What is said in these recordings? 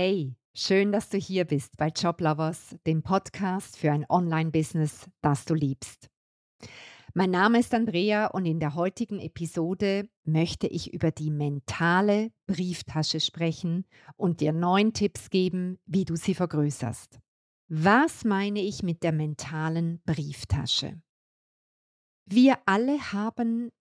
Hey, schön, dass du hier bist bei Joblovers, dem Podcast für ein Online-Business, das du liebst. Mein Name ist Andrea und in der heutigen Episode möchte ich über die mentale Brieftasche sprechen und dir neun Tipps geben, wie du sie vergrößerst. Was meine ich mit der mentalen Brieftasche? Wir alle haben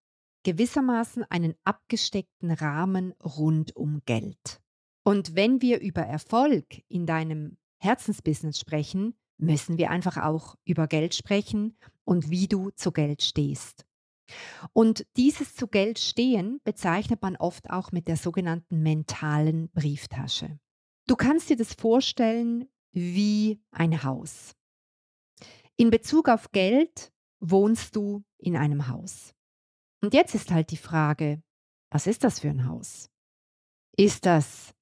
gewissermaßen einen abgesteckten Rahmen rund um Geld. Und wenn wir über Erfolg in deinem Herzensbusiness sprechen, müssen wir einfach auch über Geld sprechen und wie du zu Geld stehst. Und dieses zu Geld stehen bezeichnet man oft auch mit der sogenannten mentalen Brieftasche. Du kannst dir das vorstellen wie ein Haus. In Bezug auf Geld wohnst du in einem Haus. Und jetzt ist halt die Frage, was ist das für ein Haus? Ist das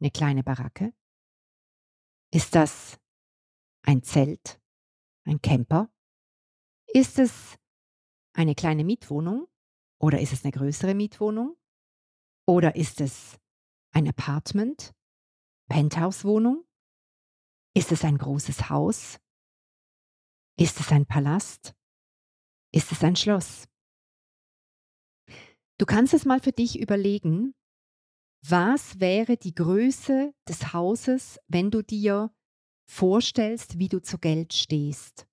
eine kleine Baracke? Ist das ein Zelt? Ein Camper? Ist es eine kleine Mietwohnung? Oder ist es eine größere Mietwohnung? Oder ist es ein Apartment? Penthouse-Wohnung? Ist es ein großes Haus? Ist es ein Palast? Ist es ein Schloss? Du kannst es mal für dich überlegen, was wäre die Größe des Hauses, wenn du dir vorstellst, wie du zu Geld stehst.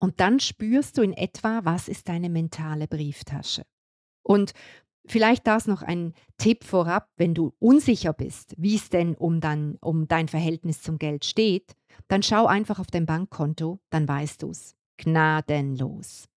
Und dann spürst du in etwa, was ist deine mentale Brieftasche. Und vielleicht das noch ein Tipp vorab, wenn du unsicher bist, wie es denn um, dann, um dein Verhältnis zum Geld steht, dann schau einfach auf dein Bankkonto, dann weißt du es. Gnadenlos.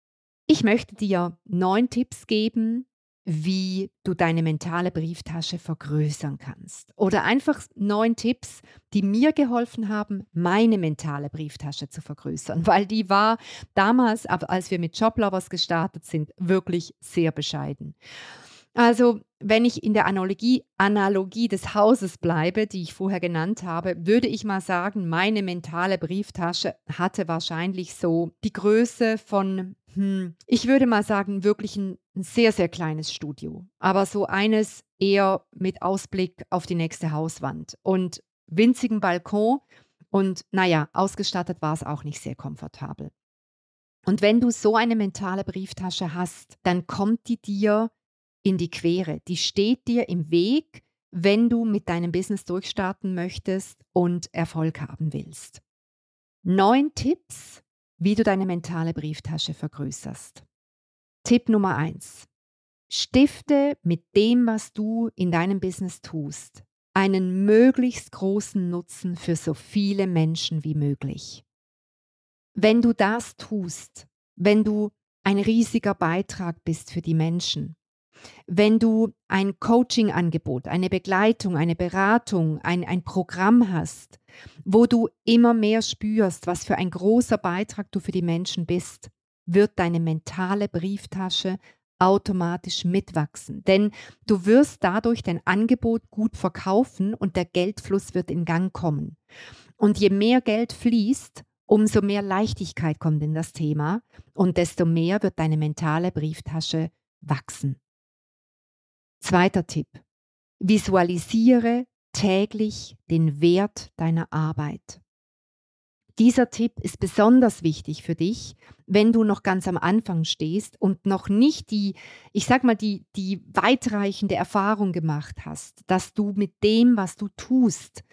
Ich möchte dir neun Tipps geben, wie du deine mentale Brieftasche vergrößern kannst. Oder einfach neun Tipps, die mir geholfen haben, meine mentale Brieftasche zu vergrößern, weil die war damals, als wir mit Joblovers gestartet sind, wirklich sehr bescheiden. Also, wenn ich in der Analogie, Analogie des Hauses bleibe, die ich vorher genannt habe, würde ich mal sagen, meine mentale Brieftasche hatte wahrscheinlich so die Größe von, hm, ich würde mal sagen, wirklich ein, ein sehr, sehr kleines Studio. Aber so eines eher mit Ausblick auf die nächste Hauswand und winzigen Balkon. Und naja, ausgestattet war es auch nicht sehr komfortabel. Und wenn du so eine mentale Brieftasche hast, dann kommt die dir in die Quere. Die steht dir im Weg, wenn du mit deinem Business durchstarten möchtest und Erfolg haben willst. Neun Tipps, wie du deine mentale Brieftasche vergrößerst. Tipp Nummer eins: Stifte mit dem, was du in deinem Business tust, einen möglichst großen Nutzen für so viele Menschen wie möglich. Wenn du das tust, wenn du ein riesiger Beitrag bist für die Menschen, wenn du ein Coaching-Angebot, eine Begleitung, eine Beratung, ein, ein Programm hast, wo du immer mehr spürst, was für ein großer Beitrag du für die Menschen bist, wird deine mentale Brieftasche automatisch mitwachsen. Denn du wirst dadurch dein Angebot gut verkaufen und der Geldfluss wird in Gang kommen. Und je mehr Geld fließt, umso mehr Leichtigkeit kommt in das Thema und desto mehr wird deine mentale Brieftasche wachsen. Zweiter Tipp. Visualisiere täglich den Wert deiner Arbeit. Dieser Tipp ist besonders wichtig für dich, wenn du noch ganz am Anfang stehst und noch nicht die, ich sag mal, die, die weitreichende Erfahrung gemacht hast, dass du mit dem, was du tust,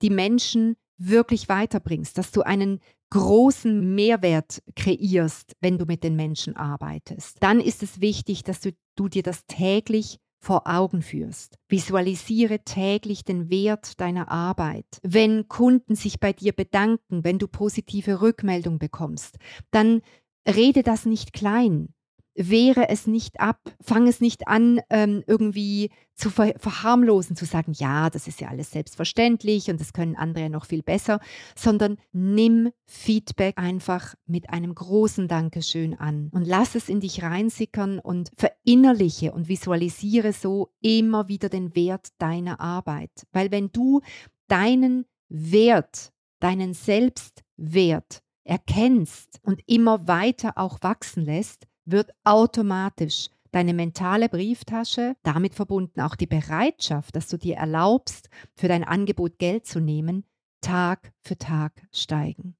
die Menschen wirklich weiterbringst, dass du einen großen Mehrwert kreierst, wenn du mit den Menschen arbeitest. Dann ist es wichtig, dass du, du dir das täglich vor Augen führst. Visualisiere täglich den Wert deiner Arbeit. Wenn Kunden sich bei dir bedanken, wenn du positive Rückmeldung bekommst, dann rede das nicht klein, wehre es nicht ab, fang es nicht an, ähm, irgendwie zu ver verharmlosen, zu sagen, ja, das ist ja alles selbstverständlich und das können andere ja noch viel besser, sondern nimm Feedback einfach mit einem großen Dankeschön an und lass es in dich reinsickern und verinnerliche und visualisiere so immer wieder den Wert deiner Arbeit. Weil wenn du deinen Wert, deinen Selbstwert erkennst und immer weiter auch wachsen lässt, wird automatisch deine mentale Brieftasche, damit verbunden auch die Bereitschaft, dass du dir erlaubst, für dein Angebot Geld zu nehmen, Tag für Tag steigen.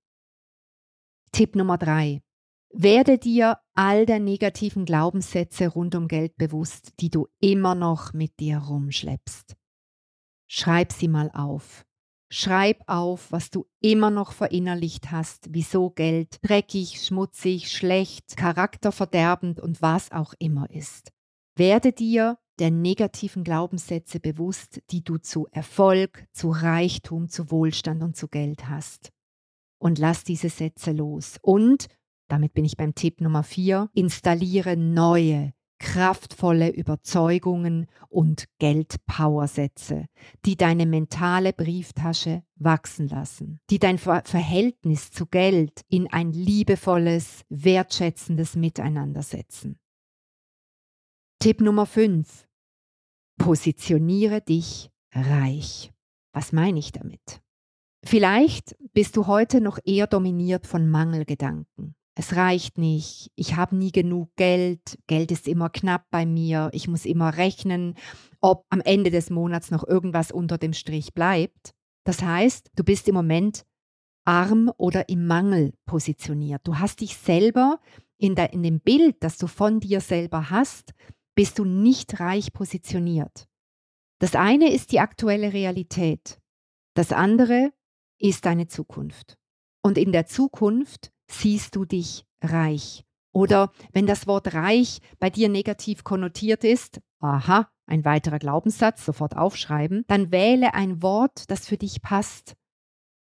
Tipp Nummer drei. Werde dir all der negativen Glaubenssätze rund um Geld bewusst, die du immer noch mit dir rumschleppst. Schreib sie mal auf. Schreib auf, was du immer noch verinnerlicht hast, wieso Geld dreckig, schmutzig, schlecht, charakterverderbend und was auch immer ist. Werde dir der negativen Glaubenssätze bewusst, die du zu Erfolg, zu Reichtum, zu Wohlstand und zu Geld hast. Und lass diese Sätze los. Und, damit bin ich beim Tipp Nummer 4, installiere neue, kraftvolle Überzeugungen und Geldpowersätze, die deine mentale Brieftasche wachsen lassen, die dein Verhältnis zu Geld in ein liebevolles, wertschätzendes Miteinander setzen. Tipp Nummer 5. Positioniere dich reich. Was meine ich damit? Vielleicht bist du heute noch eher dominiert von Mangelgedanken es reicht nicht, ich habe nie genug Geld, Geld ist immer knapp bei mir, ich muss immer rechnen, ob am Ende des Monats noch irgendwas unter dem Strich bleibt. Das heißt, du bist im Moment arm oder im Mangel positioniert. Du hast dich selber in, der, in dem Bild, das du von dir selber hast, bist du nicht reich positioniert. Das eine ist die aktuelle Realität. Das andere ist deine Zukunft. Und in der Zukunft siehst du dich reich. Oder wenn das Wort reich bei dir negativ konnotiert ist, aha, ein weiterer Glaubenssatz, sofort aufschreiben, dann wähle ein Wort, das für dich passt.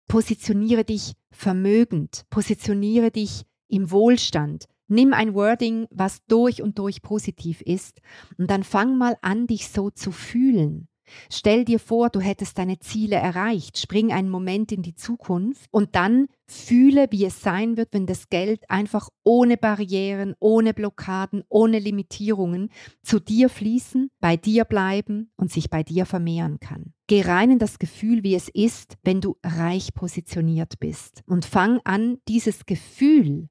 Positioniere dich vermögend, positioniere dich im Wohlstand. Nimm ein Wording, was durch und durch positiv ist, und dann fang mal an, dich so zu fühlen. Stell dir vor, du hättest deine Ziele erreicht, spring einen Moment in die Zukunft und dann fühle, wie es sein wird, wenn das Geld einfach ohne Barrieren, ohne Blockaden, ohne Limitierungen zu dir fließen, bei dir bleiben und sich bei dir vermehren kann. Geh rein in das Gefühl, wie es ist, wenn du reich positioniert bist. Und fang an, dieses Gefühl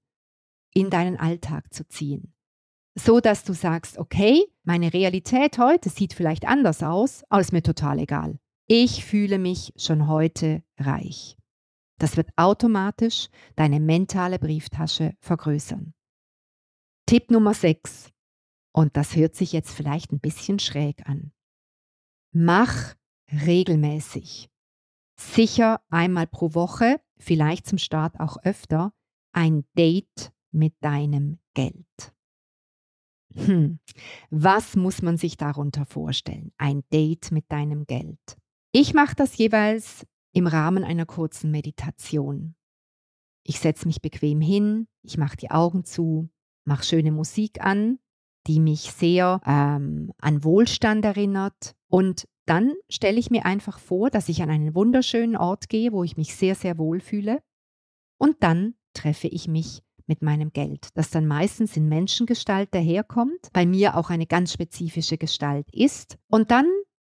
in deinen Alltag zu ziehen so dass du sagst, okay, meine Realität heute sieht vielleicht anders aus, aber ist mir total egal. Ich fühle mich schon heute reich. Das wird automatisch deine mentale Brieftasche vergrößern. Tipp Nummer 6. Und das hört sich jetzt vielleicht ein bisschen schräg an. Mach regelmäßig, sicher einmal pro Woche, vielleicht zum Start auch öfter, ein Date mit deinem Geld. Hm. Was muss man sich darunter vorstellen? Ein Date mit deinem Geld. Ich mache das jeweils im Rahmen einer kurzen Meditation. Ich setze mich bequem hin, ich mache die Augen zu, mache schöne Musik an, die mich sehr ähm, an Wohlstand erinnert. Und dann stelle ich mir einfach vor, dass ich an einen wunderschönen Ort gehe, wo ich mich sehr, sehr wohl fühle. Und dann treffe ich mich mit meinem Geld, das dann meistens in Menschengestalt daherkommt, bei mir auch eine ganz spezifische Gestalt ist. Und dann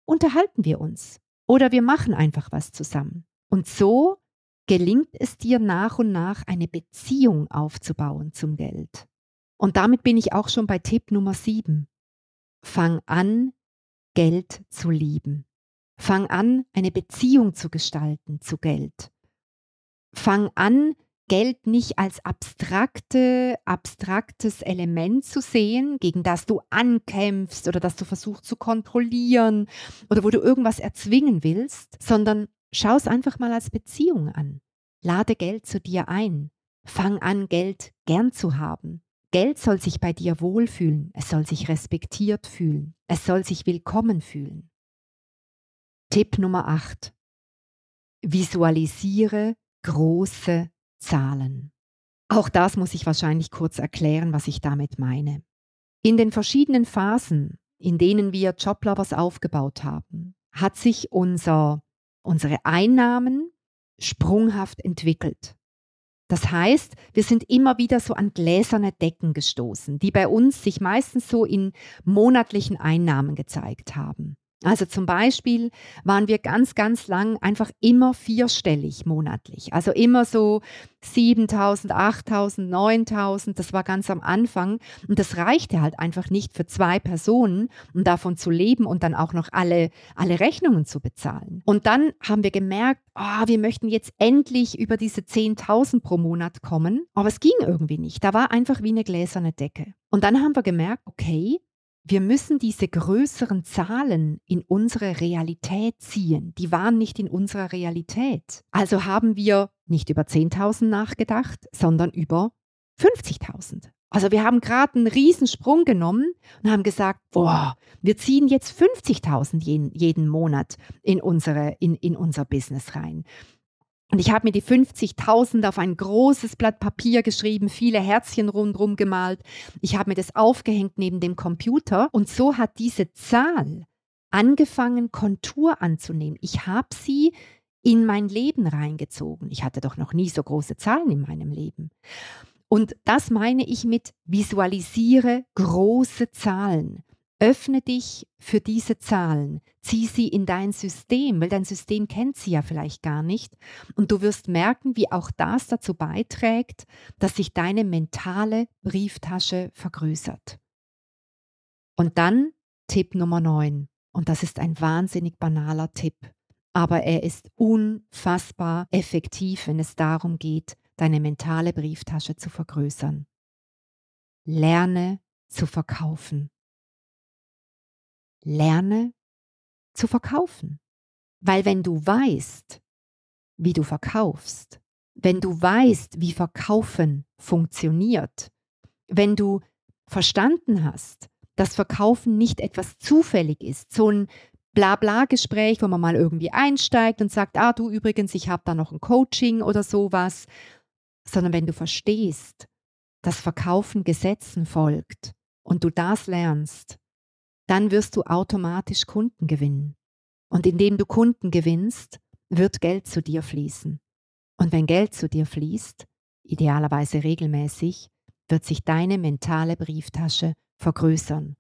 unterhalten wir uns oder wir machen einfach was zusammen. Und so gelingt es dir nach und nach eine Beziehung aufzubauen zum Geld. Und damit bin ich auch schon bei Tipp Nummer 7. Fang an, Geld zu lieben. Fang an, eine Beziehung zu gestalten zu Geld. Fang an, Geld nicht als abstrakte, abstraktes Element zu sehen, gegen das du ankämpfst oder das du versuchst zu kontrollieren oder wo du irgendwas erzwingen willst, sondern schau es einfach mal als Beziehung an. Lade Geld zu dir ein. Fang an, Geld gern zu haben. Geld soll sich bei dir wohlfühlen, es soll sich respektiert fühlen, es soll sich willkommen fühlen. Tipp Nummer 8. Visualisiere große Zahlen. Auch das muss ich wahrscheinlich kurz erklären, was ich damit meine. In den verschiedenen Phasen, in denen wir Joblovers aufgebaut haben, hat sich unser, unsere Einnahmen sprunghaft entwickelt. Das heißt, wir sind immer wieder so an gläserne Decken gestoßen, die bei uns sich meistens so in monatlichen Einnahmen gezeigt haben. Also zum Beispiel waren wir ganz, ganz lang einfach immer vierstellig monatlich. Also immer so 7000, 8000, 9000. Das war ganz am Anfang. Und das reichte halt einfach nicht für zwei Personen, um davon zu leben und dann auch noch alle, alle Rechnungen zu bezahlen. Und dann haben wir gemerkt, oh, wir möchten jetzt endlich über diese 10.000 pro Monat kommen. Aber es ging irgendwie nicht. Da war einfach wie eine gläserne Decke. Und dann haben wir gemerkt, okay, wir müssen diese größeren Zahlen in unsere Realität ziehen. Die waren nicht in unserer Realität. Also haben wir nicht über 10.000 nachgedacht, sondern über 50.000. Also wir haben gerade einen Riesensprung genommen und haben gesagt, boah, wir ziehen jetzt 50.000 jeden, jeden Monat in, unsere, in, in unser Business rein. Und ich habe mir die 50.000 auf ein großes Blatt Papier geschrieben, viele Herzchen rundherum gemalt. Ich habe mir das aufgehängt neben dem Computer. Und so hat diese Zahl angefangen, Kontur anzunehmen. Ich habe sie in mein Leben reingezogen. Ich hatte doch noch nie so große Zahlen in meinem Leben. Und das meine ich mit visualisiere große Zahlen. Öffne dich für diese Zahlen, zieh sie in dein System, weil dein System kennt sie ja vielleicht gar nicht. Und du wirst merken, wie auch das dazu beiträgt, dass sich deine mentale Brieftasche vergrößert. Und dann Tipp Nummer 9. Und das ist ein wahnsinnig banaler Tipp, aber er ist unfassbar effektiv, wenn es darum geht, deine mentale Brieftasche zu vergrößern. Lerne zu verkaufen lerne zu verkaufen. Weil wenn du weißt, wie du verkaufst, wenn du weißt, wie Verkaufen funktioniert, wenn du verstanden hast, dass Verkaufen nicht etwas zufällig ist, so ein Blabla-Gespräch, wo man mal irgendwie einsteigt und sagt, ah du übrigens, ich habe da noch ein Coaching oder sowas, sondern wenn du verstehst, dass Verkaufen Gesetzen folgt und du das lernst, dann wirst du automatisch Kunden gewinnen. Und indem du Kunden gewinnst, wird Geld zu dir fließen. Und wenn Geld zu dir fließt, idealerweise regelmäßig, wird sich deine mentale Brieftasche vergrößern.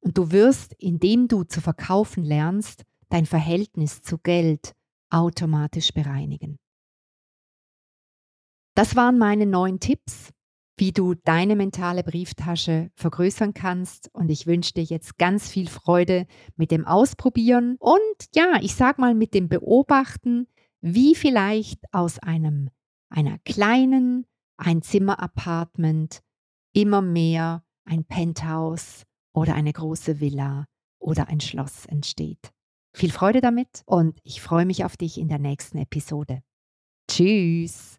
Und du wirst, indem du zu verkaufen lernst, dein Verhältnis zu Geld automatisch bereinigen. Das waren meine neun Tipps, wie du deine mentale Brieftasche vergrößern kannst. Und ich wünsche dir jetzt ganz viel Freude mit dem Ausprobieren und ja, ich sag mal mit dem Beobachten, wie vielleicht aus einem einer kleinen Einzimmer-Apartment immer mehr ein Penthouse oder eine große Villa oder ein Schloss entsteht. Viel Freude damit und ich freue mich auf dich in der nächsten Episode. Tschüss!